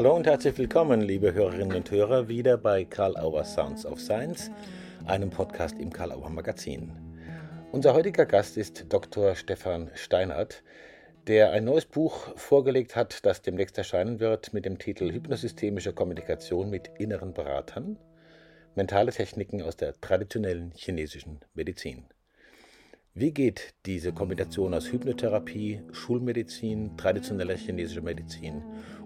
Hallo und herzlich willkommen, liebe Hörerinnen und Hörer, wieder bei Karl Auer Sounds of Science, einem Podcast im Karl Auer Magazin. Unser heutiger Gast ist Dr. Stefan Steinert, der ein neues Buch vorgelegt hat, das demnächst erscheinen wird mit dem Titel Hypnosystemische Kommunikation mit inneren Beratern, mentale Techniken aus der traditionellen chinesischen Medizin. Wie geht diese Kombination aus Hypnotherapie, Schulmedizin, traditioneller chinesischer Medizin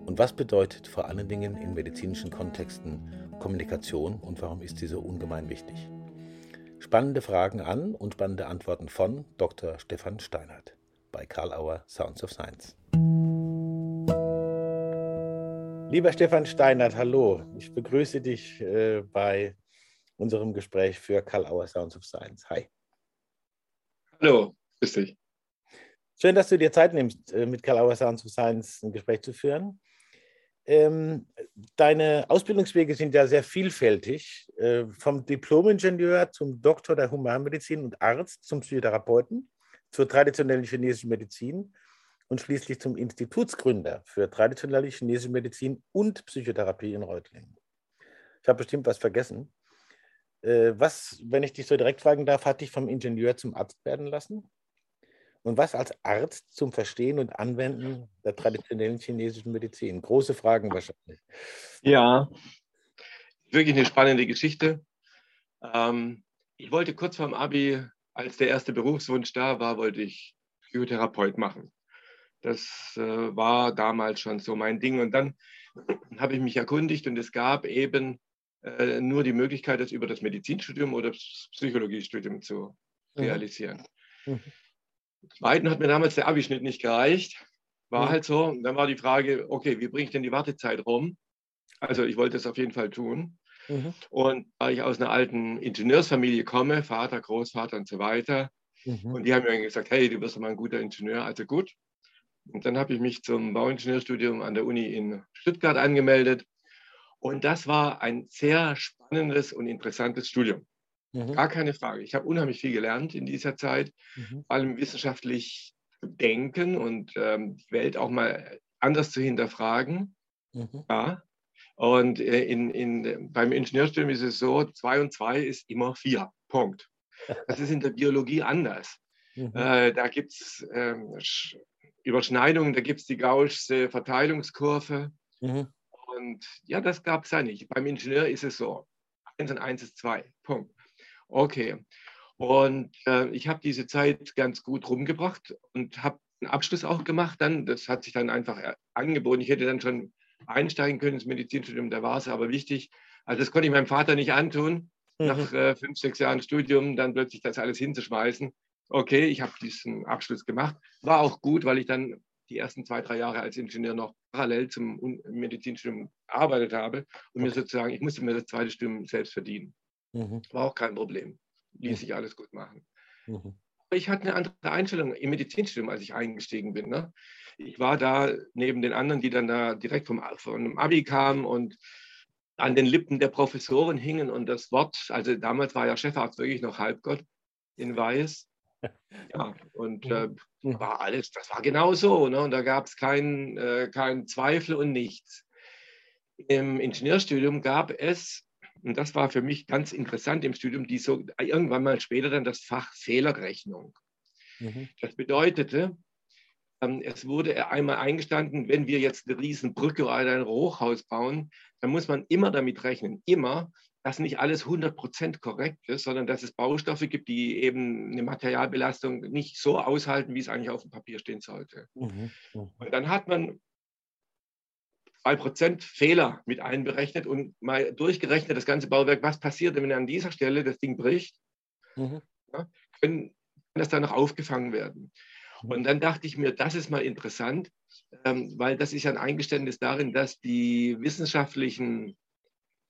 und was bedeutet vor allen Dingen in medizinischen Kontexten Kommunikation und warum ist sie so ungemein wichtig? Spannende Fragen an und spannende Antworten von Dr. Stefan Steinert bei Karl Auer Sounds of Science. Lieber Stefan Steinert, hallo. Ich begrüße dich äh, bei unserem Gespräch für Karl Auer Sounds of Science. Hi. Hallo, grüß dich. Schön, dass du dir Zeit nimmst, äh, mit Karl Auer Sounds of Science ein Gespräch zu führen. Ähm, deine Ausbildungswege sind ja sehr vielfältig, äh, vom Diplomingenieur zum Doktor der Humanmedizin und Arzt zum Psychotherapeuten, zur traditionellen chinesischen Medizin und schließlich zum Institutsgründer für traditionelle chinesische Medizin und Psychotherapie in Reutlingen. Ich habe bestimmt was vergessen. Äh, was, wenn ich dich so direkt fragen darf, hat dich vom Ingenieur zum Arzt werden lassen? Und was als Arzt zum Verstehen und Anwenden der traditionellen chinesischen Medizin? Große Fragen wahrscheinlich. Ja, wirklich eine spannende Geschichte. Ähm, ich wollte kurz vorm Abi, als der erste Berufswunsch da war, wollte ich Psychotherapeut machen. Das äh, war damals schon so mein Ding. Und dann habe ich mich erkundigt und es gab eben äh, nur die Möglichkeit, das über das Medizinstudium oder das Psychologiestudium zu mhm. realisieren. Mhm. Zweiten hat mir damals der Abischnitt nicht gereicht. War halt so. Und dann war die Frage, okay, wie bringe ich denn die Wartezeit rum? Also ich wollte es auf jeden Fall tun. Mhm. Und da ich aus einer alten Ingenieursfamilie komme, Vater, Großvater und so weiter, mhm. und die haben mir gesagt, hey, du wirst doch mal ein guter Ingenieur, also gut. Und dann habe ich mich zum Bauingenieurstudium an der Uni in Stuttgart angemeldet. Und das war ein sehr spannendes und interessantes Studium. Mhm. Gar keine Frage. Ich habe unheimlich viel gelernt in dieser Zeit, mhm. vor allem wissenschaftlich zu denken und ähm, die Welt auch mal anders zu hinterfragen. Mhm. Ja. Und äh, in, in, beim Ingenieurstudium ist es so, zwei und zwei ist immer vier. Punkt. Das ist in der Biologie anders. Mhm. Äh, da gibt es ähm, Überschneidungen, da gibt es die Gaußsche Verteilungskurve. Mhm. Und ja, das gab es ja nicht. Beim Ingenieur ist es so. Eins und eins ist zwei. Punkt. Okay. Und äh, ich habe diese Zeit ganz gut rumgebracht und habe einen Abschluss auch gemacht dann. Das hat sich dann einfach äh, angeboten. Ich hätte dann schon einsteigen können ins Medizinstudium, da war es aber wichtig. Also das konnte ich meinem Vater nicht antun, mhm. nach äh, fünf, sechs Jahren Studium dann plötzlich das alles hinzuschmeißen. Okay, ich habe diesen Abschluss gemacht. War auch gut, weil ich dann die ersten zwei, drei Jahre als Ingenieur noch parallel zum Medizinstudium gearbeitet habe und mir sozusagen, ich musste mir das zweite Studium selbst verdienen. Mhm. War auch kein Problem. Ließ sich alles gut machen. Mhm. Ich hatte eine andere Einstellung im Medizinstudium, als ich eingestiegen bin. Ne? Ich war da neben den anderen, die dann da direkt vom, vom Abi kamen und an den Lippen der Professoren hingen und das Wort, also damals war ja Chefarzt wirklich noch Halbgott in Weiß. Ja, und äh, mhm. war alles, das war genau so. Ne? Und da gab es keinen äh, kein Zweifel und nichts. Im Ingenieurstudium gab es und das war für mich ganz interessant im Studium, die so irgendwann mal später dann das Fach Fehlerrechnung. Mhm. Das bedeutete, ähm, es wurde einmal eingestanden, wenn wir jetzt eine Riesenbrücke oder ein Hochhaus bauen, dann muss man immer damit rechnen, immer, dass nicht alles 100% korrekt ist, sondern dass es Baustoffe gibt, die eben eine Materialbelastung nicht so aushalten, wie es eigentlich auf dem Papier stehen sollte. Mhm. Mhm. Und dann hat man 2% Fehler mit einberechnet und mal durchgerechnet, das ganze Bauwerk, was passiert, wenn an dieser Stelle das Ding bricht, mhm. ja, können, kann das dann noch aufgefangen werden. Mhm. Und dann dachte ich mir, das ist mal interessant, ähm, weil das ist ja ein Eingeständnis darin, dass die wissenschaftlichen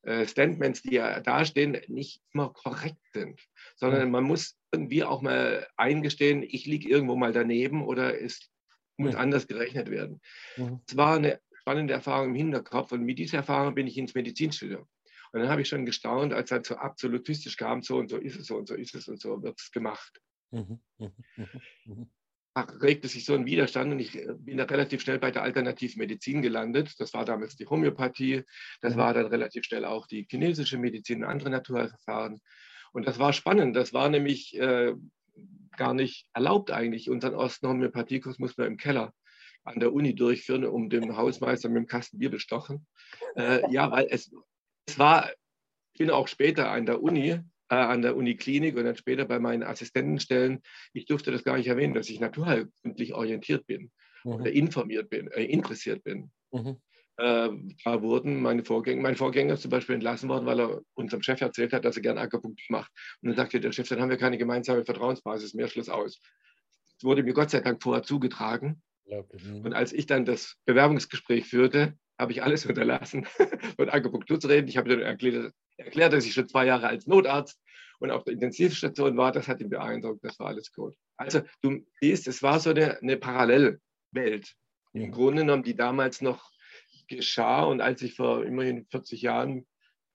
äh, Statements, die ja dastehen, nicht immer korrekt sind, sondern mhm. man muss irgendwie auch mal eingestehen, ich liege irgendwo mal daneben oder es muss anders gerechnet werden. Mhm. Es war eine spannende Erfahrung im Hinterkopf. Und mit dieser Erfahrung bin ich ins Medizinstudium. Und dann habe ich schon gestaunt, als halt so absolutistisch kam, so und so ist es, so und so ist es und so wird es gemacht. Mhm, mhm, mhm, regte sich so ein Widerstand und ich äh, bin da relativ schnell bei der Alternativmedizin gelandet. Das war damals die Homöopathie, das mhm. war dann relativ schnell auch die chinesische Medizin und andere Naturverfahren. Und das war spannend. Das war nämlich äh, gar nicht erlaubt eigentlich. Unseren ersten Homöopathiekurs mussten wir im Keller an der Uni durchführen, um dem Hausmeister mit dem Kasten Bier bestochen. Äh, ja, weil es, es war, ich bin auch später an der Uni, äh, an der Uniklinik und dann später bei meinen Assistentenstellen, ich durfte das gar nicht erwähnen, dass ich naturheilkundlich orientiert bin mhm. oder informiert bin, äh, interessiert bin. Mhm. Äh, da wurden meine Vorgänger, mein Vorgänger zum Beispiel entlassen worden, weil er unserem Chef erzählt hat, dass er gerne Akupunktur macht. Und dann sagte der Chef, dann haben wir keine gemeinsame Vertrauensbasis mehr, Schluss aus. Das wurde mir Gott sei Dank vorher zugetragen. Mhm. Und als ich dann das Bewerbungsgespräch führte, habe ich alles unterlassen, von Akupunktur zu reden. Ich habe dann erklärt, erklärt, dass ich schon zwei Jahre als Notarzt und auf der Intensivstation war. Das hat ihn beeindruckt. Das war alles gut. Also du siehst, es war so eine, eine Parallelwelt. Im Grunde genommen, die damals noch geschah. Und als ich vor immerhin 40 Jahren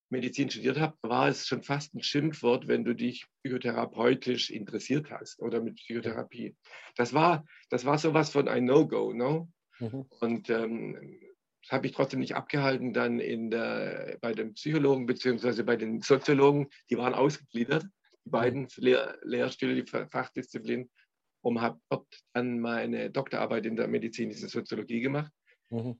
Medizin studiert habe, war es schon fast ein Schimpfwort, wenn du dich psychotherapeutisch interessiert hast oder mit Psychotherapie. Das war, das war sowas von ein No-Go, no? Mhm. Und ähm, das habe ich trotzdem nicht abgehalten, dann in der, bei den Psychologen bzw. bei den Soziologen, die waren ausgegliedert, die beiden Lehr Lehrstühle, die Fachdisziplinen, und habe dort dann meine Doktorarbeit in der medizinischen Soziologie gemacht. Mhm.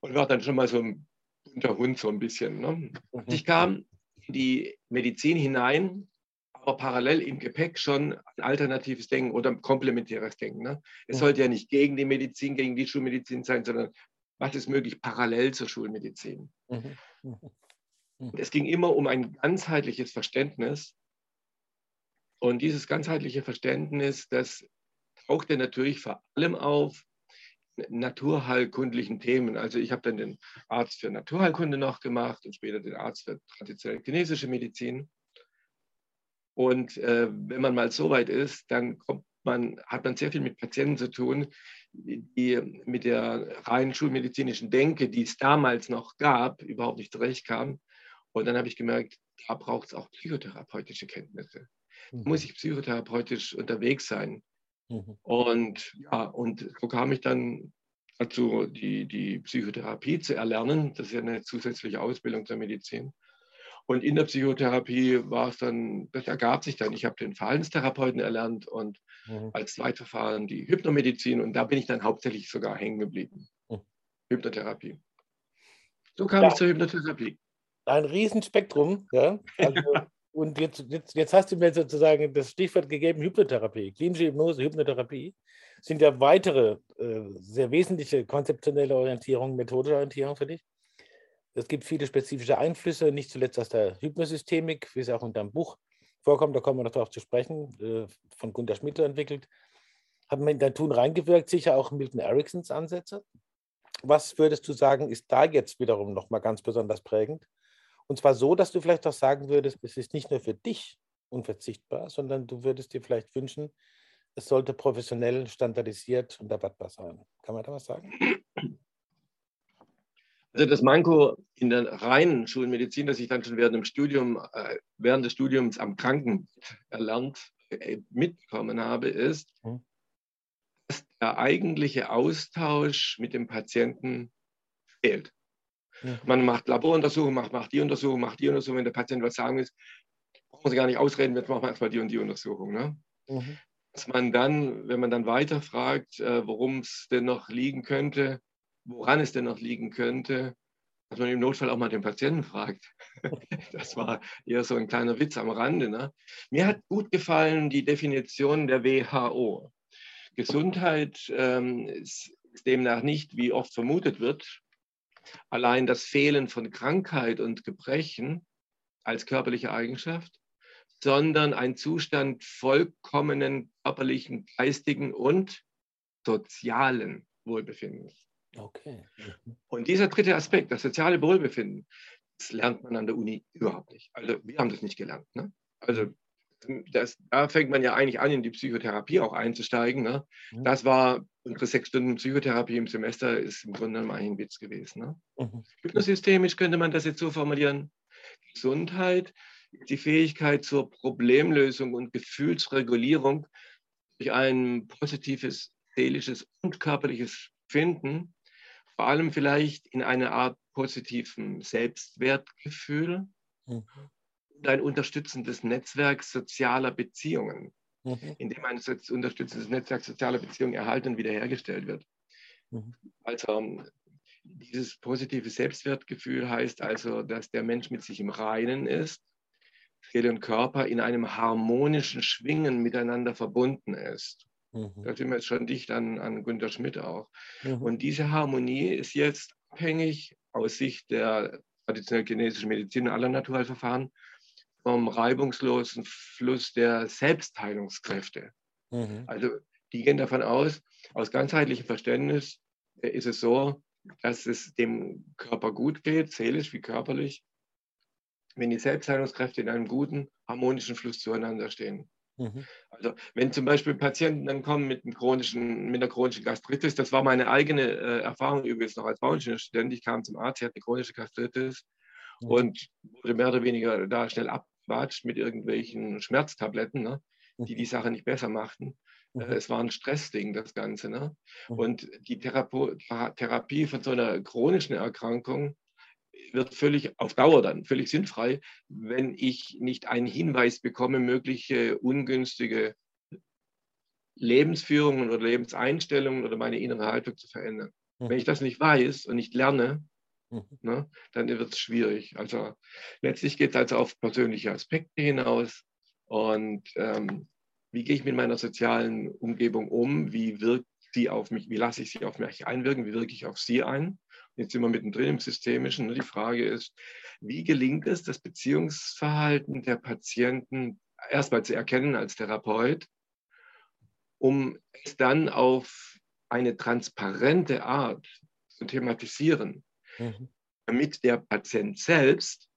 Und war dann schon mal so ein bunter Hund, so ein bisschen. Ne? Mhm. Ich kam in die Medizin hinein, aber parallel im Gepäck schon ein alternatives Denken oder komplementäres Denken. Ne? Es sollte ja nicht gegen die Medizin, gegen die Schulmedizin sein, sondern was ist möglich parallel zur Schulmedizin. Mhm. mhm. mhm. Es ging immer um ein ganzheitliches Verständnis. Und dieses ganzheitliche Verständnis, das tauchte natürlich vor allem auf naturheilkundlichen Themen. Also ich habe dann den Arzt für Naturheilkunde noch gemacht und später den Arzt für traditionelle chinesische Medizin. Und äh, wenn man mal so weit ist, dann kommt man, hat man sehr viel mit Patienten zu tun, die mit der reinen schulmedizinischen Denke, die es damals noch gab, überhaupt nicht zurechtkamen. Und dann habe ich gemerkt, da braucht es auch psychotherapeutische Kenntnisse. Da muss ich psychotherapeutisch unterwegs sein. Mhm. Und ja, und so kam ich dann dazu, die, die Psychotherapie zu erlernen. Das ist ja eine zusätzliche Ausbildung zur Medizin. Und in der Psychotherapie war es dann, das ergab sich dann. Ich habe den Verhaltenstherapeuten erlernt und mhm. als Zweitverfahren die Hypnomedizin. Und da bin ich dann hauptsächlich sogar hängen geblieben. Mhm. Hypnotherapie. So kam ja. ich zur Hypnotherapie. Ein Riesenspektrum, ja. Also, und jetzt, jetzt, jetzt hast du mir sozusagen das Stichwort gegeben, Hypnotherapie, klinische Hypnose, Hypnotherapie sind ja weitere äh, sehr wesentliche konzeptionelle Orientierung, methodische Orientierung für dich. Es gibt viele spezifische Einflüsse, nicht zuletzt aus der Hypnosystemik, wie es auch in deinem Buch vorkommt, da kommen wir noch darauf zu sprechen, äh, von Gunter Schmidt entwickelt. Haben wir in dein Tun reingewirkt, sicher auch Milton Ericksons Ansätze. Was würdest du sagen, ist da jetzt wiederum nochmal ganz besonders prägend? Und zwar so, dass du vielleicht auch sagen würdest, es ist nicht nur für dich unverzichtbar, sondern du würdest dir vielleicht wünschen, es sollte professionell standardisiert und erwartbar sein. Kann man da was sagen? Also das Manko in der reinen Schulmedizin, das ich dann schon während, dem Studium, äh, während des Studiums am Kranken erlernt, äh, mitbekommen habe, ist, hm. dass der eigentliche Austausch mit dem Patienten fehlt. Ja. Man macht Laboruntersuchungen, macht, macht die Untersuchung, macht die Untersuchung. Wenn der Patient was sagen will, brauchen Sie gar nicht ausreden, jetzt machen wir erstmal die und die Untersuchung. Ne? Mhm. Dass man dann, wenn man dann weiterfragt, äh, worum es denn noch liegen könnte, woran es denn noch liegen könnte, dass man im Notfall auch mal den Patienten fragt. Das war eher so ein kleiner Witz am Rande. Ne? Mir hat gut gefallen die Definition der WHO. Gesundheit ähm, ist demnach nicht, wie oft vermutet wird, allein das Fehlen von Krankheit und Gebrechen als körperliche Eigenschaft, sondern ein Zustand vollkommenen körperlichen, geistigen und sozialen Wohlbefindens. Okay. Mhm. Und dieser dritte Aspekt, das soziale Wohlbefinden, das lernt man an der Uni überhaupt nicht. Also wir haben das nicht gelernt. Ne? Also das, da fängt man ja eigentlich an, in die Psychotherapie auch einzusteigen. Ne? Mhm. Das war unsere sechs Stunden Psychotherapie im Semester, ist im Grunde genommen ein Witz gewesen. Ne? Mhm. Hypnosystemisch könnte man das jetzt so formulieren. Gesundheit ist die Fähigkeit zur Problemlösung und Gefühlsregulierung durch ein positives seelisches und körperliches Finden, vor allem vielleicht in einer Art positiven Selbstwertgefühl mhm. Ein unterstützendes Netzwerk sozialer Beziehungen, mhm. in dem ein unterstützendes Netzwerk sozialer Beziehungen erhalten und wiederhergestellt wird. Mhm. Also dieses positive Selbstwertgefühl heißt also, dass der Mensch mit sich im Reinen ist, Seele und Körper in einem harmonischen Schwingen miteinander verbunden ist. Mhm. Da sind wir jetzt schon dicht an, an Günter Schmidt auch. Mhm. Und diese Harmonie ist jetzt abhängig aus Sicht der traditionell chinesischen Medizin und aller Naturheilverfahren vom reibungslosen Fluss der Selbstheilungskräfte. Mhm. Also die gehen davon aus, aus ganzheitlichem Verständnis ist es so, dass es dem Körper gut geht, seelisch wie körperlich, wenn die Selbstheilungskräfte in einem guten, harmonischen Fluss zueinander stehen. Mhm. Also wenn zum Beispiel Patienten dann kommen mit, einem chronischen, mit einer chronischen Gastritis, das war meine eigene äh, Erfahrung übrigens noch als Bauingenieurstudent, ich kam zum Arzt, ich hatte eine chronische Gastritis mhm. und wurde mehr oder weniger da schnell abgewatscht mit irgendwelchen Schmerztabletten, ne, die mhm. die Sache nicht besser machten. Äh, mhm. Es war ein Stressding, das Ganze. Ne? Mhm. Und die Therapo Therapie von so einer chronischen Erkrankung wird völlig auf Dauer dann völlig sinnfrei, wenn ich nicht einen Hinweis bekomme, mögliche ungünstige Lebensführungen oder Lebenseinstellungen oder meine innere Haltung zu verändern. Mhm. Wenn ich das nicht weiß und nicht lerne, mhm. ne, dann wird es schwierig. Also letztlich geht es also auf persönliche Aspekte hinaus und ähm, wie gehe ich mit meiner sozialen Umgebung um, wie wirkt sie auf mich, wie lasse ich sie auf mich einwirken, wie wirke ich auf sie ein. Jetzt sind wir mittendrin im Systemischen. Ne? Die Frage ist, wie gelingt es, das Beziehungsverhalten der Patienten erstmal zu erkennen als Therapeut, um es dann auf eine transparente Art zu thematisieren, mhm. damit der Patient selbst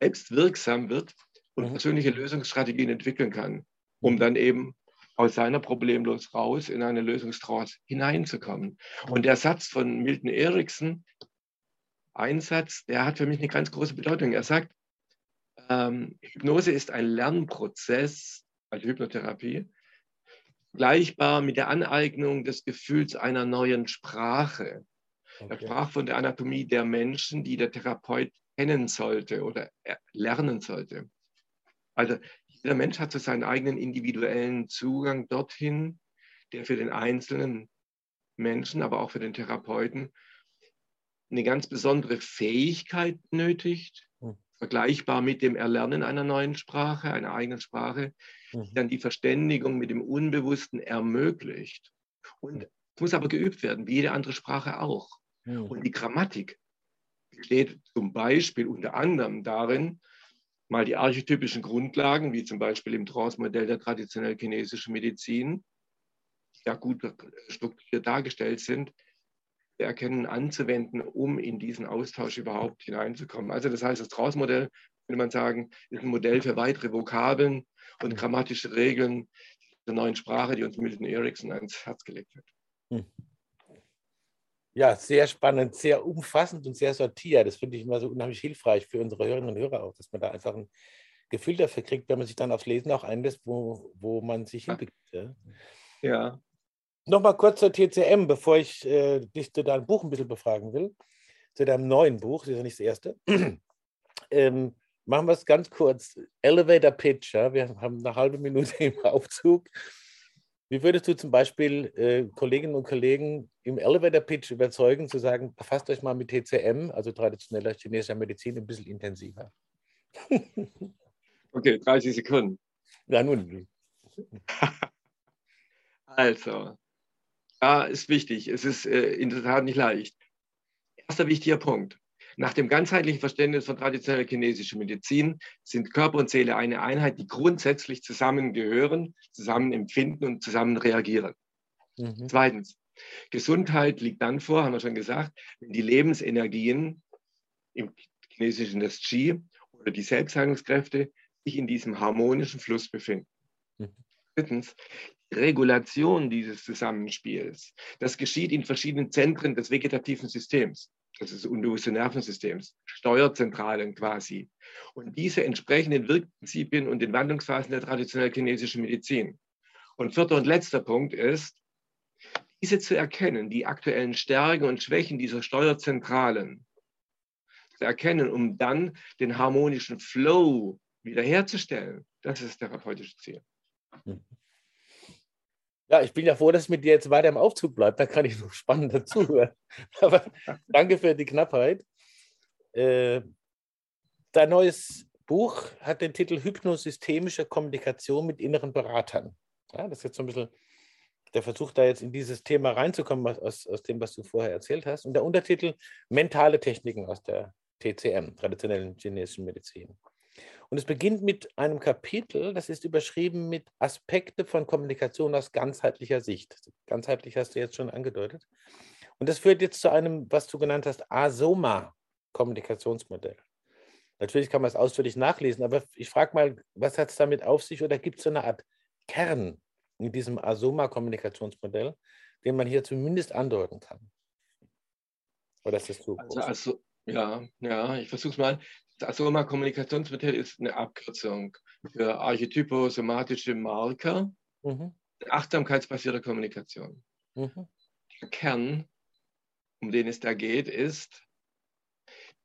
selbst wirksam wird und mhm. persönliche Lösungsstrategien entwickeln kann, um mhm. dann eben aus seiner Problemlos raus in eine Lösungstrance hineinzukommen. Und der Satz von Milton Erickson, ein Satz, der hat für mich eine ganz große Bedeutung. Er sagt, ähm, Hypnose ist ein Lernprozess, also Hypnotherapie, vergleichbar mit der Aneignung des Gefühls einer neuen Sprache. Okay. Er sprach von der Anatomie der Menschen, die der Therapeut kennen sollte oder lernen sollte. Also jeder Mensch hat so seinen eigenen individuellen Zugang dorthin, der für den einzelnen Menschen, aber auch für den Therapeuten eine ganz besondere Fähigkeit nötigt. Vergleichbar mit dem Erlernen einer neuen Sprache, einer eigenen Sprache, mhm. dann die Verständigung mit dem Unbewussten ermöglicht. Und es muss aber geübt werden, wie jede andere Sprache auch. Mhm. Und die Grammatik besteht zum Beispiel unter anderem darin, mal die archetypischen Grundlagen, wie zum Beispiel im Trance-Modell der traditionell chinesischen Medizin, die ja gut strukturiert dargestellt sind, erkennen, anzuwenden, um in diesen Austausch überhaupt hineinzukommen. Also das heißt, das Trance-Modell, würde man sagen, ist ein Modell für weitere Vokabeln und grammatische Regeln der neuen Sprache, die uns Milton Erickson ans Herz gelegt hat. Hm. Ja, sehr spannend, sehr umfassend und sehr sortiert. Das finde ich immer so unheimlich hilfreich für unsere Hörerinnen und Hörer auch, dass man da einfach ein Gefühl dafür kriegt, wenn man sich dann aufs Lesen auch einlässt, wo, wo man sich hinbegibt. Ja. ja. Nochmal kurz zur TCM, bevor ich äh, dich zu deinem Buch ein bisschen befragen will. Zu deinem neuen Buch, das ist ja nicht das erste. ähm, machen wir es ganz kurz. Elevator Pitch, ja? wir haben eine halbe Minute im Aufzug. Wie würdest du zum Beispiel äh, Kolleginnen und Kollegen im Elevator Pitch überzeugen, zu sagen, befasst euch mal mit TCM, also traditioneller chinesischer Medizin, ein bisschen intensiver? okay, 30 Sekunden. Ja, nun. also, ja, ist wichtig. Es ist äh, in der Tat nicht leicht. Erster wichtiger Punkt. Nach dem ganzheitlichen Verständnis von traditioneller chinesischer Medizin sind Körper und Seele eine Einheit, die grundsätzlich zusammengehören, zusammen empfinden und zusammen reagieren. Mhm. Zweitens, Gesundheit liegt dann vor, haben wir schon gesagt, wenn die Lebensenergien im chinesischen das Qi oder die Selbstheilungskräfte sich in diesem harmonischen Fluss befinden. Mhm. Drittens, Regulation dieses Zusammenspiels. Das geschieht in verschiedenen Zentren des vegetativen Systems. das ist das unbewusste Nervensystems, Steuerzentralen quasi. Und diese entsprechenden Wirkprinzipien und Entwandlungsphasen der traditionellen chinesischen Medizin. Und vierter und letzter Punkt ist, diese zu erkennen, die aktuellen Stärken und Schwächen dieser Steuerzentralen zu erkennen, um dann den harmonischen Flow wiederherzustellen. Das ist das therapeutische Ziel. Mhm. Ja, ich bin ja froh, dass es mit dir jetzt weiter im Aufzug bleibt. Da kann ich noch spannend dazuhören. Aber danke für die Knappheit. Äh, dein neues Buch hat den Titel Hypnosystemische Kommunikation mit inneren Beratern. Ja, das ist jetzt so ein bisschen der Versuch, da jetzt in dieses Thema reinzukommen, aus, aus dem, was du vorher erzählt hast. Und der Untertitel Mentale Techniken aus der TCM, traditionellen chinesischen Medizin. Und es beginnt mit einem Kapitel, das ist überschrieben mit Aspekte von Kommunikation aus ganzheitlicher Sicht. Ganzheitlich hast du jetzt schon angedeutet. Und das führt jetzt zu einem, was du genannt hast, ASOMA-Kommunikationsmodell. Natürlich kann man es ausführlich nachlesen, aber ich frage mal, was hat es damit auf sich oder gibt es so eine Art Kern in diesem ASOMA-Kommunikationsmodell, den man hier zumindest andeuten kann? Oder ist das zu also, also, ja, ja, ich versuche es mal. Das Asoma-Kommunikationsmodell ist eine Abkürzung für archetyposomatische Marker, mhm. achtsamkeitsbasierte Kommunikation. Mhm. Der Kern, um den es da geht, ist,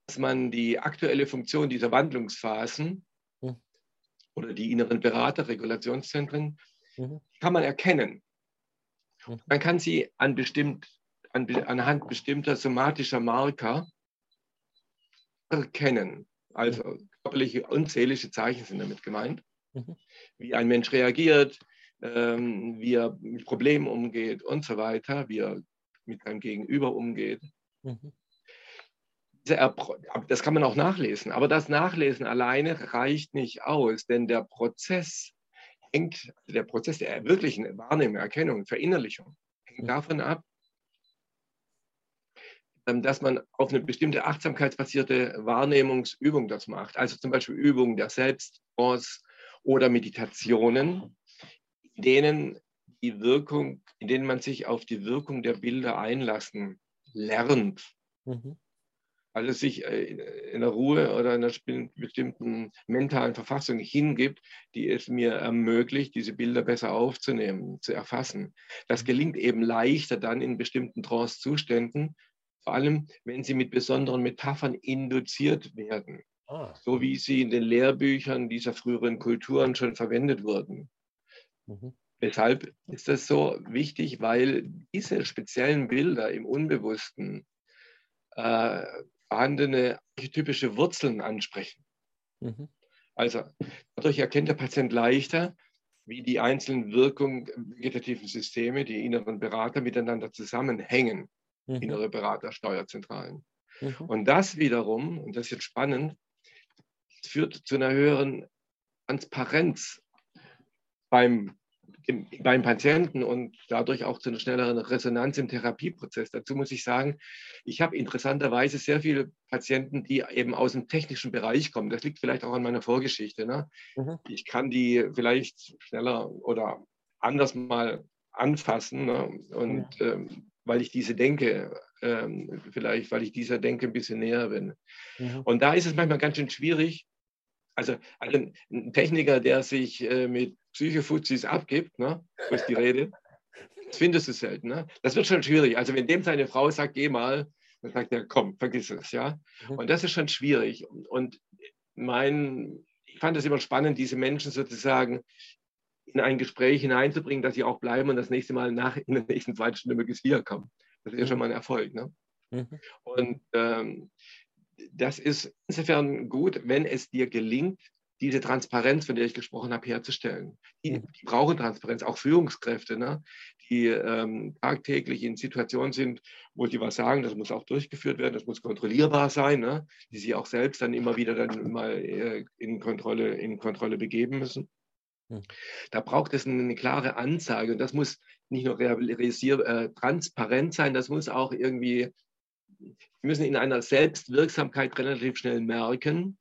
dass man die aktuelle Funktion dieser Wandlungsphasen mhm. oder die inneren Berater, Regulationszentren, mhm. kann man erkennen. Mhm. Man kann sie an bestimmt, an, anhand bestimmter somatischer Marker erkennen. Also körperliche und seelische Zeichen sind damit gemeint. Mhm. Wie ein Mensch reagiert, ähm, wie er mit Problemen umgeht und so weiter, wie er mit seinem Gegenüber umgeht. Mhm. Das kann man auch nachlesen, aber das Nachlesen alleine reicht nicht aus, denn der Prozess hängt, der Prozess der wirklichen Wahrnehmung, Erkennung, Verinnerlichung hängt mhm. davon ab, dass man auf eine bestimmte achtsamkeitsbasierte Wahrnehmungsübung das macht. Also zum Beispiel Übungen der Selbsttrance oder Meditationen, in denen die Wirkung, in denen man sich auf die Wirkung der Bilder einlassen lernt. Mhm. Also sich äh, in der Ruhe oder in einer bestimmten mentalen Verfassung hingibt, die es mir ermöglicht, diese Bilder besser aufzunehmen, zu erfassen. Das gelingt eben leichter dann in bestimmten Trance-Zuständen, vor allem wenn sie mit besonderen Metaphern induziert werden, ah. so wie sie in den Lehrbüchern dieser früheren Kulturen schon verwendet wurden. Mhm. Weshalb ist das so wichtig? Weil diese speziellen Bilder im Unbewussten äh, vorhandene archetypische Wurzeln ansprechen. Mhm. Also dadurch erkennt der Patient leichter, wie die einzelnen Wirkungen vegetativen Systeme, die inneren Berater miteinander zusammenhängen mhm. innere Berater, Steuerzentralen. Mhm. Und das wiederum, und das ist jetzt spannend, führt zu einer höheren Transparenz beim, im, beim Patienten und dadurch auch zu einer schnelleren Resonanz im Therapieprozess. Dazu muss ich sagen, ich habe interessanterweise sehr viele Patienten, die eben aus dem technischen Bereich kommen. Das liegt vielleicht auch an meiner Vorgeschichte. Ne? Mhm. Ich kann die vielleicht schneller oder anders mal anfassen ne? und ja. ähm, weil ich diese denke, ähm, vielleicht weil ich dieser Denke ein bisschen näher bin. Mhm. Und da ist es manchmal ganz schön schwierig. Also, also ein Techniker, der sich äh, mit Psychofuzis abgibt, ne, ist die Rede, das findest du selten. Ne? Das wird schon schwierig. Also wenn dem seine Frau sagt, geh mal, dann sagt er, komm, vergiss es. ja. Mhm. Und das ist schon schwierig. Und mein, ich fand es immer spannend, diese Menschen sozusagen in ein Gespräch hineinzubringen, dass sie auch bleiben und das nächste Mal nach in der nächsten zweiten Stunde möglichst wiederkommen. Das ist ja schon mal ein Erfolg. Ne? Mhm. Und ähm, das ist insofern gut, wenn es dir gelingt, diese Transparenz, von der ich gesprochen habe, herzustellen. Die, mhm. die brauchen Transparenz, auch Führungskräfte, ne? die ähm, tagtäglich in Situationen sind, wo sie was sagen, das muss auch durchgeführt werden, das muss kontrollierbar sein, ne? die sie auch selbst dann immer wieder dann mal äh, in, Kontrolle, in Kontrolle begeben müssen. Hm. Da braucht es eine klare Ansage und das muss nicht nur äh, transparent sein, das muss auch irgendwie, wir müssen in einer Selbstwirksamkeit relativ schnell merken,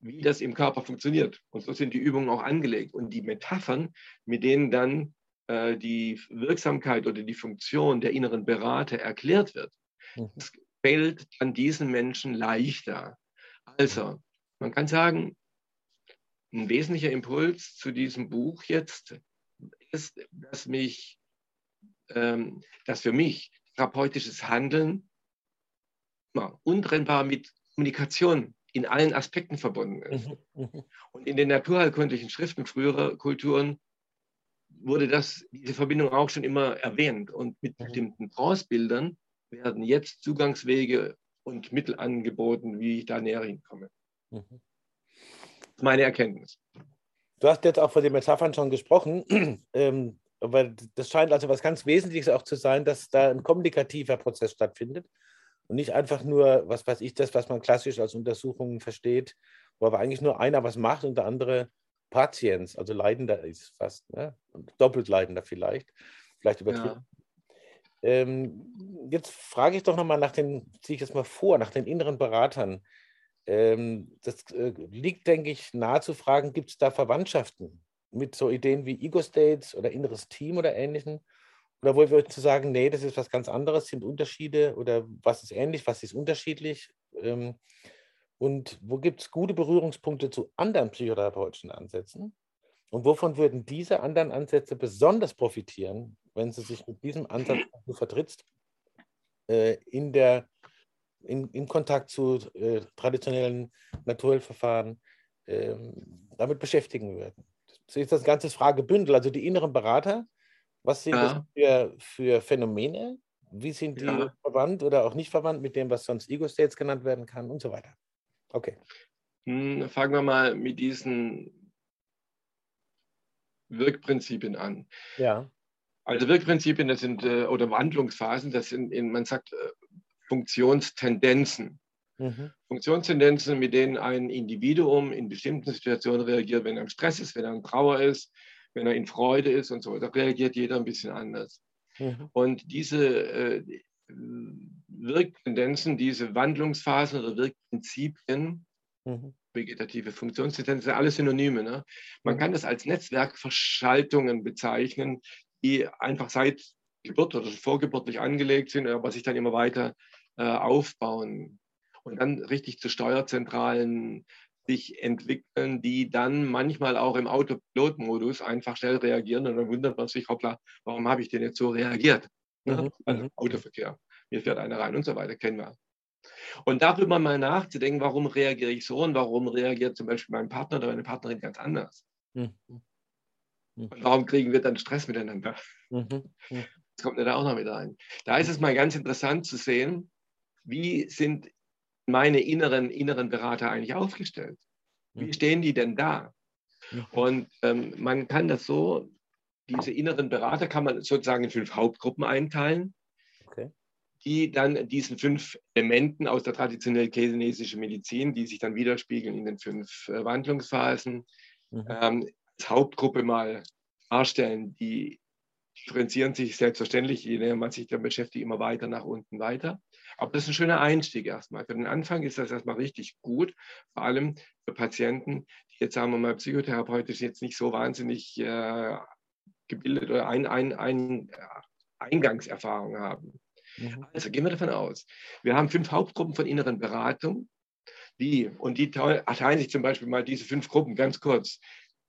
wie das im Körper funktioniert. Und so sind die Übungen auch angelegt. Und die Metaphern, mit denen dann äh, die Wirksamkeit oder die Funktion der inneren Berater erklärt wird, mhm. das fällt dann diesen Menschen leichter. Also, man kann sagen, ein wesentlicher Impuls zu diesem Buch jetzt ist, dass mich, ähm, dass für mich therapeutisches Handeln immer untrennbar mit Kommunikation in allen Aspekten verbunden ist. Mhm, mhm. Und in den naturheilkundlichen Schriften früherer Kulturen wurde das, diese Verbindung auch schon immer erwähnt. Und mit mhm. bestimmten Bronzebildern werden jetzt Zugangswege und Mittel angeboten, wie ich da näher hinkomme. Mhm. Ist meine Erkenntnis. Du hast jetzt auch von den Metaphern schon gesprochen, ähm, aber das scheint also was ganz Wesentliches auch zu sein, dass da ein kommunikativer Prozess stattfindet und nicht einfach nur, was weiß ich, das, was man klassisch als Untersuchungen versteht, wo aber eigentlich nur einer was macht und der andere Patiens, also Leidender ist fast, ne? doppelt Leidender vielleicht, vielleicht übertrieben. Ja. Ähm, jetzt frage ich doch nochmal nach den, ziehe ich das mal vor, nach den inneren Beratern. Ähm, das äh, liegt, denke ich, nahe zu fragen, gibt es da Verwandtschaften mit so Ideen wie Ego-States oder inneres Team oder ähnlichen? Oder wollen wir zu sagen, nee, das ist was ganz anderes, sind Unterschiede oder was ist ähnlich, was ist unterschiedlich? Ähm, und wo gibt es gute Berührungspunkte zu anderen psychotherapeutischen Ansätzen? Und wovon würden diese anderen Ansätze besonders profitieren, wenn sie sich mit diesem Ansatz vertrittst, äh, in der, in, im Kontakt zu äh, traditionellen Naturheilverfahren äh, damit beschäftigen würden? Das ist das ganze Fragebündel, also die inneren Berater. Was sind ja. das für, für Phänomene? Wie sind die ja. verwandt oder auch nicht verwandt mit dem, was sonst Ego-States genannt werden kann und so weiter? Okay. Hm, fangen wir mal mit diesen Wirkprinzipien an. Ja. Also Wirkprinzipien, das sind, äh, oder Wandlungsphasen, das sind, in, man sagt, äh, Funktionstendenzen. Mhm. Funktionstendenzen, mit denen ein Individuum in bestimmten Situationen reagiert, wenn er im Stress ist, wenn er in Trauer ist, wenn er in Freude ist und so. Da reagiert jeder ein bisschen anders. Mhm. Und diese äh, Wirktendenzen, diese Wandlungsphasen oder Wirkprinzipien, mhm. vegetative Funktionstendenzen, alles Synonyme. Ne? Man mhm. kann das als Netzwerkverschaltungen bezeichnen, die einfach seit Geburt oder vorgeburtlich angelegt sind, aber sich dann immer weiter aufbauen und dann richtig zu Steuerzentralen sich entwickeln, die dann manchmal auch im Autopilotmodus einfach schnell reagieren und dann wundert man sich, hoppla, warum habe ich denn jetzt so reagiert? Ne? Mhm. Also mhm. Autoverkehr, mir fährt einer rein und so weiter, kennen wir. Und darüber mal nachzudenken, warum reagiere ich so und warum reagiert zum Beispiel mein Partner oder meine Partnerin ganz anders. Mhm. mhm. Und warum kriegen wir dann Stress miteinander? Mhm. mhm. Das kommt mir da auch noch mit rein. Da ist es mal ganz interessant zu sehen, wie sind meine inneren, inneren Berater eigentlich aufgestellt? Wie stehen die denn da? Und ähm, man kann das so diese inneren Berater kann man sozusagen in fünf Hauptgruppen einteilen, okay. die dann diesen fünf Elementen aus der traditionellen chinesischen Medizin, die sich dann widerspiegeln in den fünf äh, Wandlungsphasen, mhm. ähm, als Hauptgruppe mal darstellen. Die differenzieren sich selbstverständlich, je näher man sich damit beschäftigt, immer weiter nach unten weiter. Aber das ist ein schöner Einstieg erstmal. Für den Anfang ist das erstmal richtig gut, vor allem für Patienten, die jetzt, sagen wir mal, psychotherapeutisch jetzt nicht so wahnsinnig äh, gebildet oder ein, ein, ein Eingangserfahrung haben. Mhm. Also gehen wir davon aus. Wir haben fünf Hauptgruppen von inneren Beratung. Die, und die teilen sich zum Beispiel mal diese fünf Gruppen ganz kurz.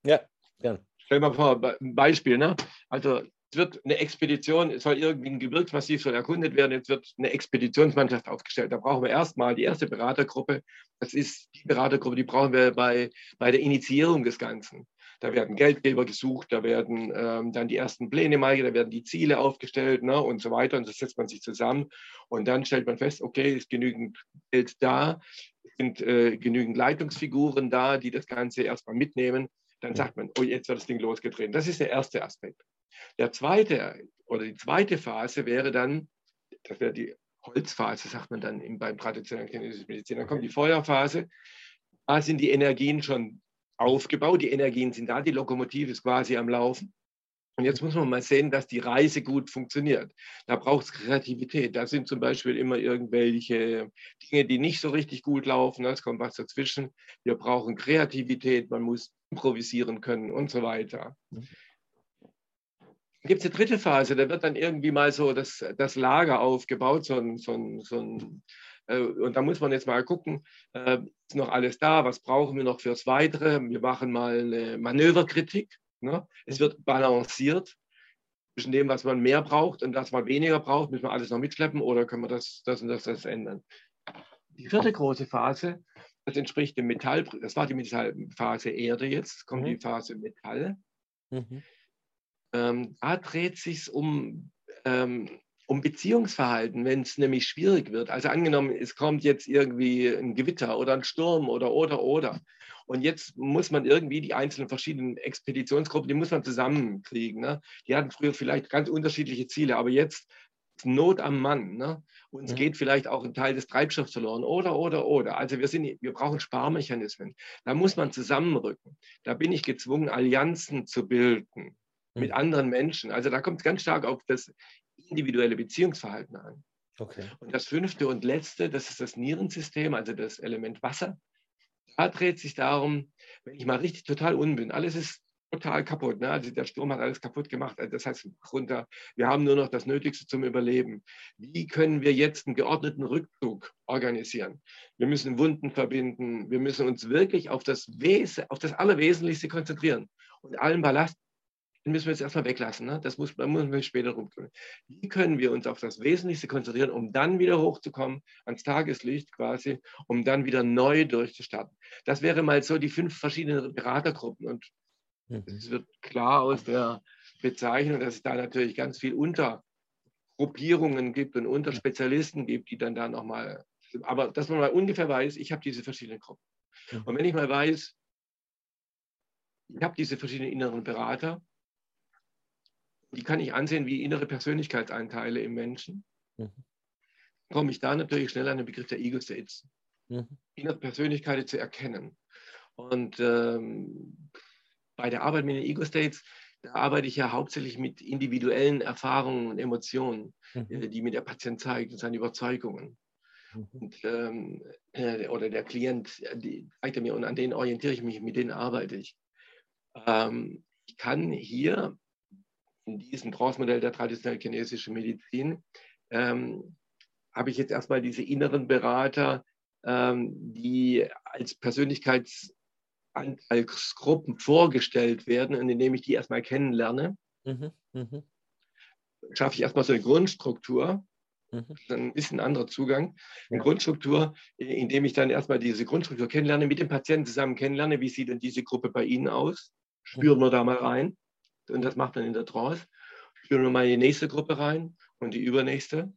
Ja, ja. Stell mal vor, ein Beispiel. Ne? Also wird eine Expedition, es soll irgendwie ein Gebirgsmassiv soll erkundet werden, jetzt wird eine Expeditionsmannschaft aufgestellt. Da brauchen wir erstmal die erste Beratergruppe. Das ist die Beratergruppe, die brauchen wir bei, bei der Initiierung des Ganzen. Da werden Geldgeber gesucht, da werden ähm, dann die ersten Pläne mal, da werden die Ziele aufgestellt ne, und so weiter. Und das setzt man sich zusammen. Und dann stellt man fest, okay, ist genügend Geld da, sind äh, genügend Leitungsfiguren da, die das Ganze erstmal mitnehmen. Dann sagt man, oh, jetzt wird das Ding losgetreten. Das ist der erste Aspekt. Der zweite oder die zweite Phase wäre dann, das wäre die Holzphase, sagt man dann im, beim traditionellen chinesischen Medizin. Dann kommt die Feuerphase. Da sind die Energien schon aufgebaut, die Energien sind da, die Lokomotive ist quasi am Laufen. Und jetzt muss man mal sehen, dass die Reise gut funktioniert. Da braucht es Kreativität. Da sind zum Beispiel immer irgendwelche Dinge, die nicht so richtig gut laufen. Es kommt was dazwischen. Wir brauchen Kreativität. Man muss improvisieren können und so weiter. Gibt es eine dritte Phase, da wird dann irgendwie mal so das, das Lager aufgebaut, so ein, so ein, so ein äh, und da muss man jetzt mal gucken, äh, ist noch alles da, was brauchen wir noch fürs Weitere? Wir machen mal eine Manöverkritik. Ne? Es wird balanciert zwischen dem, was man mehr braucht und das, was man weniger braucht. Müssen wir alles noch mitschleppen oder können wir das, das und das, das ändern? Die vierte große Phase, das entspricht dem Metall, das war die Metallphase Erde jetzt, kommt mhm. die Phase Metall. Mhm. Ähm, da dreht sich um ähm, um Beziehungsverhalten, wenn es nämlich schwierig wird. Also angenommen, es kommt jetzt irgendwie ein Gewitter oder ein Sturm oder oder oder. Und jetzt muss man irgendwie die einzelnen verschiedenen Expeditionsgruppen, die muss man zusammenkriegen. Ne? Die hatten früher vielleicht ganz unterschiedliche Ziele, aber jetzt ist Not am Mann. Ne? Uns mhm. geht vielleicht auch ein Teil des Treibstoffs verloren oder, oder, oder. Also wir, sind, wir brauchen Sparmechanismen. Da muss man zusammenrücken. Da bin ich gezwungen, Allianzen zu bilden mit mhm. anderen Menschen. Also da kommt es ganz stark auf das individuelle Beziehungsverhalten an. Okay. Und das fünfte und letzte, das ist das Nierensystem, also das Element Wasser. Da dreht sich darum, wenn ich mal richtig total unten bin, alles ist total kaputt. Ne? Also der Sturm hat alles kaputt gemacht. Also das heißt, runter, wir haben nur noch das Nötigste zum Überleben. Wie können wir jetzt einen geordneten Rückzug organisieren? Wir müssen Wunden verbinden. Wir müssen uns wirklich auf das, Wes auf das Allerwesentlichste konzentrieren und allen Ballast den müssen wir jetzt erstmal weglassen. Ne? Das muss, da müssen wir später rumtun. Wie können wir uns auf das Wesentlichste konzentrieren, um dann wieder hochzukommen, ans Tageslicht quasi, um dann wieder neu durchzustarten? Das wäre mal so die fünf verschiedenen Beratergruppen. Und mhm. es wird klar aus der Bezeichnung, dass es da natürlich ganz viel Untergruppierungen gibt und Unterspezialisten gibt, die dann da nochmal, aber dass man mal ungefähr weiß, ich habe diese verschiedenen Gruppen. Und wenn ich mal weiß, ich habe diese verschiedenen inneren Berater, die kann ich ansehen wie innere Persönlichkeitsanteile im Menschen. Mhm. Komme ich da natürlich schnell an den Begriff der Ego-States. Mhm. Innere Persönlichkeiten zu erkennen. Und ähm, bei der Arbeit mit den Ego-States, da arbeite ich ja hauptsächlich mit individuellen Erfahrungen und Emotionen, mhm. Äh, die mir der Patient zeigt und seine Überzeugungen. Mhm. Und, ähm, äh, oder der Klient äh, die zeigt er mir und an denen orientiere ich mich, mit denen arbeite ich. Ähm, ich kann hier in diesem Trance-Modell der traditionellen chinesischen Medizin, ähm, habe ich jetzt erstmal diese inneren Berater, ähm, die als Persönlichkeitsgruppen vorgestellt werden und indem ich die erstmal kennenlerne, mhm, mh. schaffe ich erstmal so eine Grundstruktur. Mhm. Dann ist ein anderer Zugang. Eine ja. Grundstruktur, indem ich dann erstmal diese Grundstruktur kennenlerne, mit dem Patienten zusammen kennenlerne, wie sieht denn diese Gruppe bei Ihnen aus? Spüren mhm. wir da mal rein und das macht man in der Trance. Spüren wir mal in die nächste Gruppe rein und die übernächste.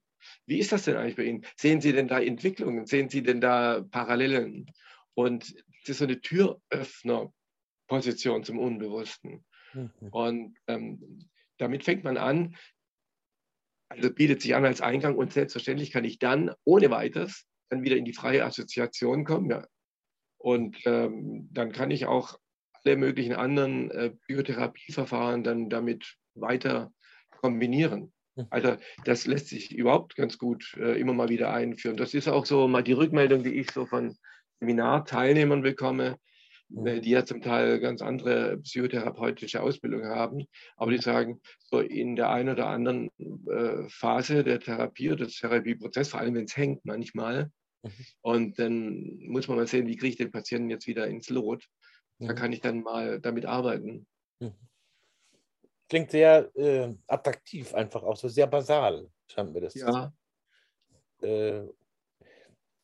Wie ist das denn eigentlich bei Ihnen? Sehen Sie denn da Entwicklungen? Sehen Sie denn da Parallelen? Und das ist so eine Türöffnerposition zum Unbewussten. Mhm. Und ähm, damit fängt man an, also bietet sich an als Eingang und selbstverständlich kann ich dann ohne weiteres dann wieder in die freie Assoziation kommen. Ja. Und ähm, dann kann ich auch alle möglichen anderen äh, Biotherapieverfahren dann damit weiter kombinieren. Hm. Also das lässt sich überhaupt ganz gut äh, immer mal wieder einführen. Das ist auch so mal die Rückmeldung, die ich so von Seminarteilnehmern bekomme, hm. äh, die ja zum Teil ganz andere psychotherapeutische Ausbildung haben, aber die sagen, so in der einen oder anderen äh, Phase der Therapie oder des Therapieprozesses, vor allem wenn es hängt manchmal, mhm. und dann muss man mal sehen, wie kriege ich den Patienten jetzt wieder ins Lot. Da mhm. kann ich dann mal damit arbeiten. Mhm. Klingt sehr äh, attraktiv, einfach auch so sehr basal, scheint mir das ja. Äh,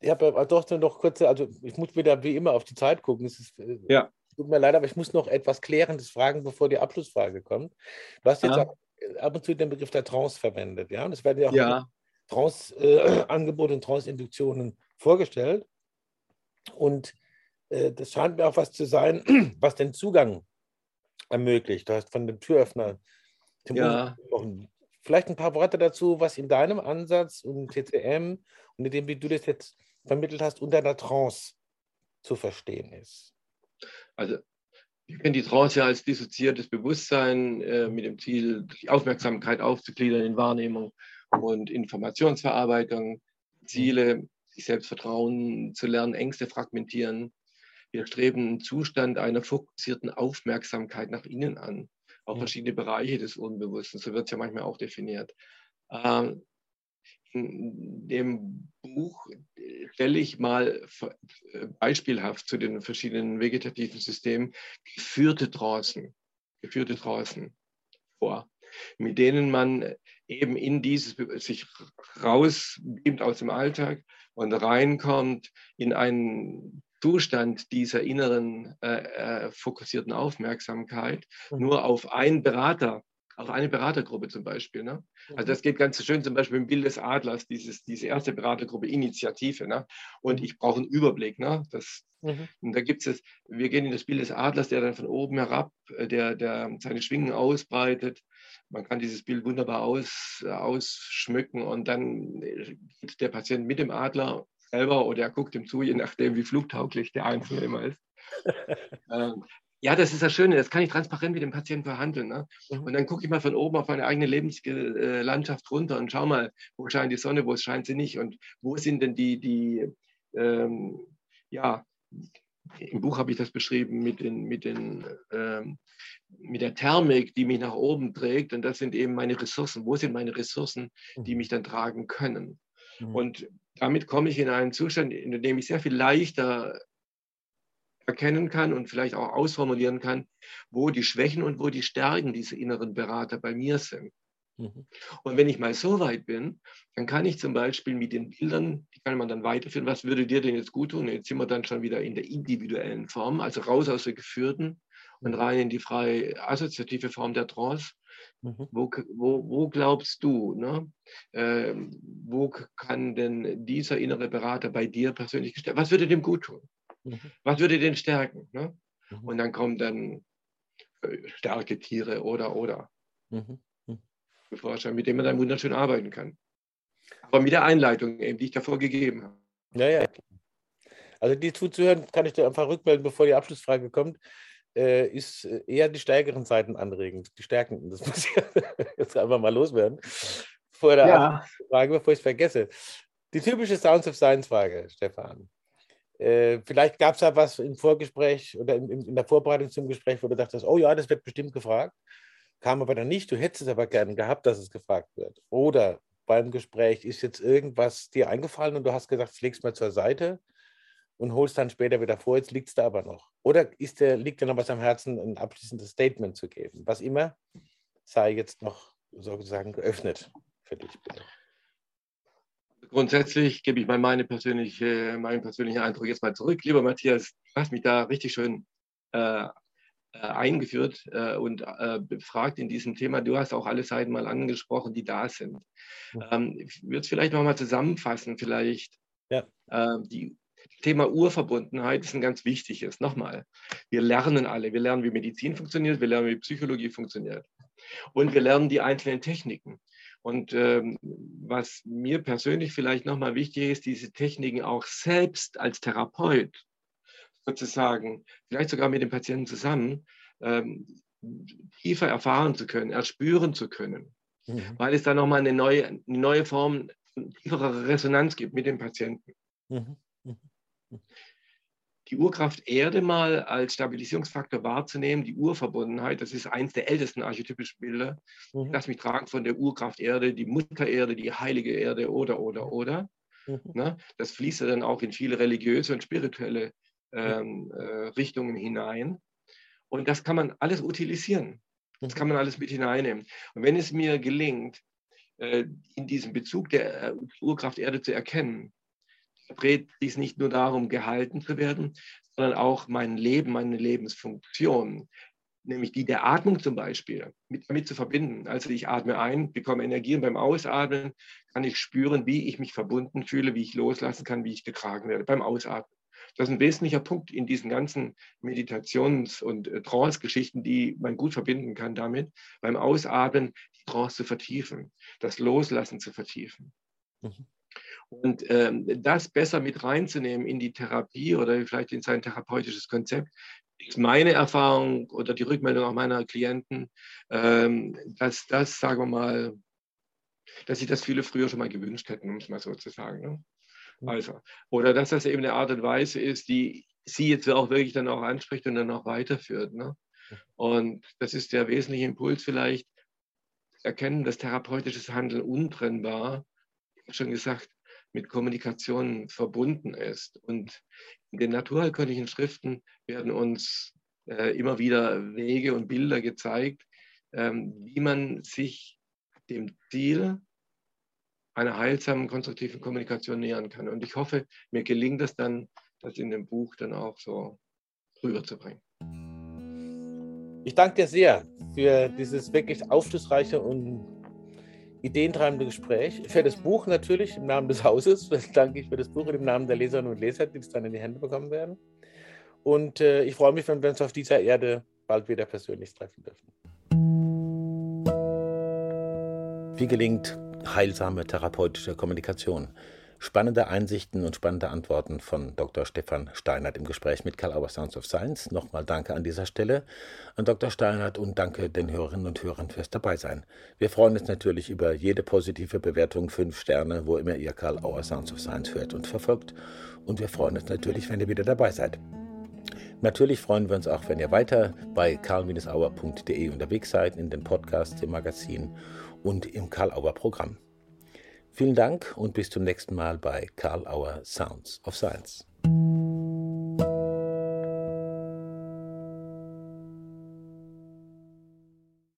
ich habe doch noch kurze, also ich muss wieder wie immer auf die Zeit gucken. Es ist, äh, ja. Tut mir leid, aber ich muss noch etwas Klärendes fragen, bevor die Abschlussfrage kommt. Du hast jetzt ja. ab und zu den Begriff der Trance verwendet, ja? Und es werden ja auch ja. Trance-Angebote äh, und Trance-Induktionen vorgestellt. Und äh, das scheint mir auch was zu sein, was den Zugang ermöglicht. Du hast von dem Türöffner ja. Vielleicht ein paar Worte dazu, was in deinem Ansatz und TCM und in dem, wie du das jetzt vermittelt hast, unter der Trance zu verstehen ist. Also wir kennen die Trance ja als dissoziiertes Bewusstsein äh, mit dem Ziel, die Aufmerksamkeit aufzugliedern in Wahrnehmung und Informationsverarbeitung, Ziele, sich selbst vertrauen zu lernen, Ängste fragmentieren, wir streben einen Zustand einer fokussierten Aufmerksamkeit nach innen an. auch verschiedene Bereiche des Unbewussten, so wird es ja manchmal auch definiert. Ähm, in dem Buch stelle ich mal beispielhaft zu den verschiedenen vegetativen Systemen geführte Trancen, geführte Trancen vor, mit denen man eben in dieses sich rausbeamt aus dem Alltag und reinkommt in einen Zustand dieser inneren äh, äh, fokussierten Aufmerksamkeit mhm. nur auf einen Berater, auf eine Beratergruppe zum Beispiel. Ne? Also mhm. das geht ganz schön zum Beispiel im Bild des Adlers, dieses, diese erste Beratergruppe Initiative. Ne? Und mhm. ich brauche einen Überblick. Ne? Das, mhm. Und da gibt es, wir gehen in das Bild des Adlers, der dann von oben herab, äh, der, der seine Schwingen ausbreitet. Man kann dieses Bild wunderbar aus, ausschmücken und dann geht der Patient mit dem Adler selber oder er guckt ihm zu, je nachdem, wie flugtauglich der Einzelne immer ist. ähm, ja, das ist das Schöne, das kann ich transparent mit dem Patienten verhandeln. Ne? Mhm. Und dann gucke ich mal von oben auf meine eigene Lebenslandschaft runter und schau mal, wo scheint die Sonne, wo scheint sie nicht und wo sind denn die, die ähm, ja, im Buch habe ich das beschrieben mit, den, mit, den, ähm, mit der Thermik, die mich nach oben trägt. Und das sind eben meine Ressourcen. Wo sind meine Ressourcen, die mhm. mich dann tragen können? Mhm. Und damit komme ich in einen Zustand, in dem ich sehr viel leichter erkennen kann und vielleicht auch ausformulieren kann, wo die Schwächen und wo die Stärken dieser inneren Berater bei mir sind. Mhm. Und wenn ich mal so weit bin, dann kann ich zum Beispiel mit den Bildern, die kann man dann weiterführen, was würde dir denn jetzt gut tun? Jetzt sind wir dann schon wieder in der individuellen Form, also raus aus der geführten und rein in die freie assoziative Form der Trance. Mhm. Wo, wo, wo, glaubst du, ne? Äh, wo kann denn dieser innere Berater bei dir persönlich gestellt? Was würde dem gut tun? Mhm. Was würde den stärken? Ne? Mhm. Und dann kommen dann äh, starke Tiere oder oder. Mhm. Forscher, mit dem man dann wunderschön arbeiten kann. Aber mit der Einleitung, eben, die ich davor gegeben habe. Ja, ja. Also die zuzuhören, kann ich dir einfach rückmelden, bevor die Abschlussfrage kommt äh, ist äh, eher die stärkeren Seiten anregend, die stärkenden. Das muss ich jetzt einfach mal loswerden. Vor der ja. Frage, bevor ich es vergesse. Die typische Sounds of Science Frage, Stefan. Äh, vielleicht gab es da was im Vorgespräch oder in, in, der Vorbereitung zum Gespräch, wo du dachtest, oh ja, das wird bestimmt gefragt. Kam aber dann nicht. Du hättest es aber gerne gehabt, dass es gefragt wird. Oder beim Gespräch ist jetzt irgendwas dir eingefallen und du hast gesagt, legst mal zur Seite und holst dann später wieder vor, jetzt liegt es da aber noch. Oder ist der, liegt dir noch was am Herzen, ein abschließendes Statement zu geben? Was immer sei jetzt noch sozusagen geöffnet für dich. Grundsätzlich gebe ich mal meine persönliche, meinen persönlichen Eindruck jetzt mal zurück. Lieber Matthias, du hast mich da richtig schön äh, äh eingeführt äh, und äh, befragt in diesem Thema. Du hast auch alle Seiten mal angesprochen, die da sind. Ähm, ich würde es vielleicht nochmal zusammenfassen, vielleicht ja. äh, die Thema Urverbundenheit ist ein ganz wichtiges. Nochmal, wir lernen alle. Wir lernen, wie Medizin funktioniert, wir lernen, wie Psychologie funktioniert. Und wir lernen die einzelnen Techniken. Und ähm, was mir persönlich vielleicht nochmal wichtig ist, diese Techniken auch selbst als Therapeut sozusagen, vielleicht sogar mit dem Patienten zusammen, ähm, tiefer erfahren zu können, erspüren zu können. Mhm. Weil es da nochmal eine neue, eine neue Form tieferer Resonanz gibt mit dem Patienten. Mhm. Mhm die Urkraft Erde mal als Stabilisierungsfaktor wahrzunehmen, die Urverbundenheit, das ist eins der ältesten archetypischen Bilder. Mhm. Lass mich tragen von der Urkraft Erde, die Mutter Erde, die heilige Erde oder, oder, oder. Mhm. Ne? Das fließt ja dann auch in viele religiöse und spirituelle ähm, äh, Richtungen hinein. Und das kann man alles utilisieren. Das mhm. kann man alles mit hineinnehmen. Und wenn es mir gelingt, äh, in diesem Bezug der äh, Urkraft Erde zu erkennen, dreht sich nicht nur darum, gehalten zu werden, sondern auch mein Leben, meine Lebensfunktion, nämlich die der Atmung zum Beispiel, mit, damit zu verbinden. Also ich atme ein, bekomme Energie und beim Ausatmen kann ich spüren, wie ich mich verbunden fühle, wie ich loslassen kann, wie ich getragen werde beim Ausatmen. Das ist ein wesentlicher Punkt in diesen ganzen Meditations- und äh, Trance-Geschichten, die man gut verbinden kann damit, beim Ausatmen die Trance zu vertiefen, das Loslassen zu vertiefen. Mhm. Und ähm, das besser mit reinzunehmen in die Therapie oder vielleicht in sein therapeutisches Konzept, ist meine Erfahrung oder die Rückmeldung auch meiner Klienten, ähm, dass das, sagen wir mal, dass sich das viele früher schon mal gewünscht hätten, um es mal so zu sagen. Ne? Mhm. Also, oder dass das eben eine Art und Weise ist, die sie jetzt auch wirklich dann auch anspricht und dann auch weiterführt. Ne? Und das ist der wesentliche Impuls vielleicht, erkennen, dass therapeutisches Handeln untrennbar, schon gesagt, mit Kommunikation verbunden ist. Und in den naturheilkundlichen Schriften werden uns äh, immer wieder Wege und Bilder gezeigt, ähm, wie man sich dem Ziel einer heilsamen, konstruktiven Kommunikation nähern kann. Und ich hoffe, mir gelingt es dann, das in dem Buch dann auch so rüberzubringen. Ich danke dir sehr für dieses wirklich aufschlussreiche und ideentreibende Gespräch. Für das Buch natürlich im Namen des Hauses. danke ich für das Buch und im Namen der Leserinnen und Leser, die es dann in die Hände bekommen werden. Und äh, ich freue mich, wenn wir uns auf dieser Erde bald wieder persönlich treffen dürfen. Wie gelingt heilsame therapeutische Kommunikation? Spannende Einsichten und spannende Antworten von Dr. Stefan Steinert im Gespräch mit Karl Auer Sounds of Science. Nochmal danke an dieser Stelle an Dr. Steinert und danke den Hörerinnen und Hörern fürs Dabeisein. Wir freuen uns natürlich über jede positive Bewertung, fünf Sterne, wo immer ihr Karl Auer Sounds of Science hört und verfolgt. Und wir freuen uns natürlich, wenn ihr wieder dabei seid. Natürlich freuen wir uns auch, wenn ihr weiter bei karl-auer.de unterwegs seid, in den Podcasts, im Magazin und im Karl Auer Programm. Vielen Dank und bis zum nächsten Mal bei Karl Auer Sounds of Science.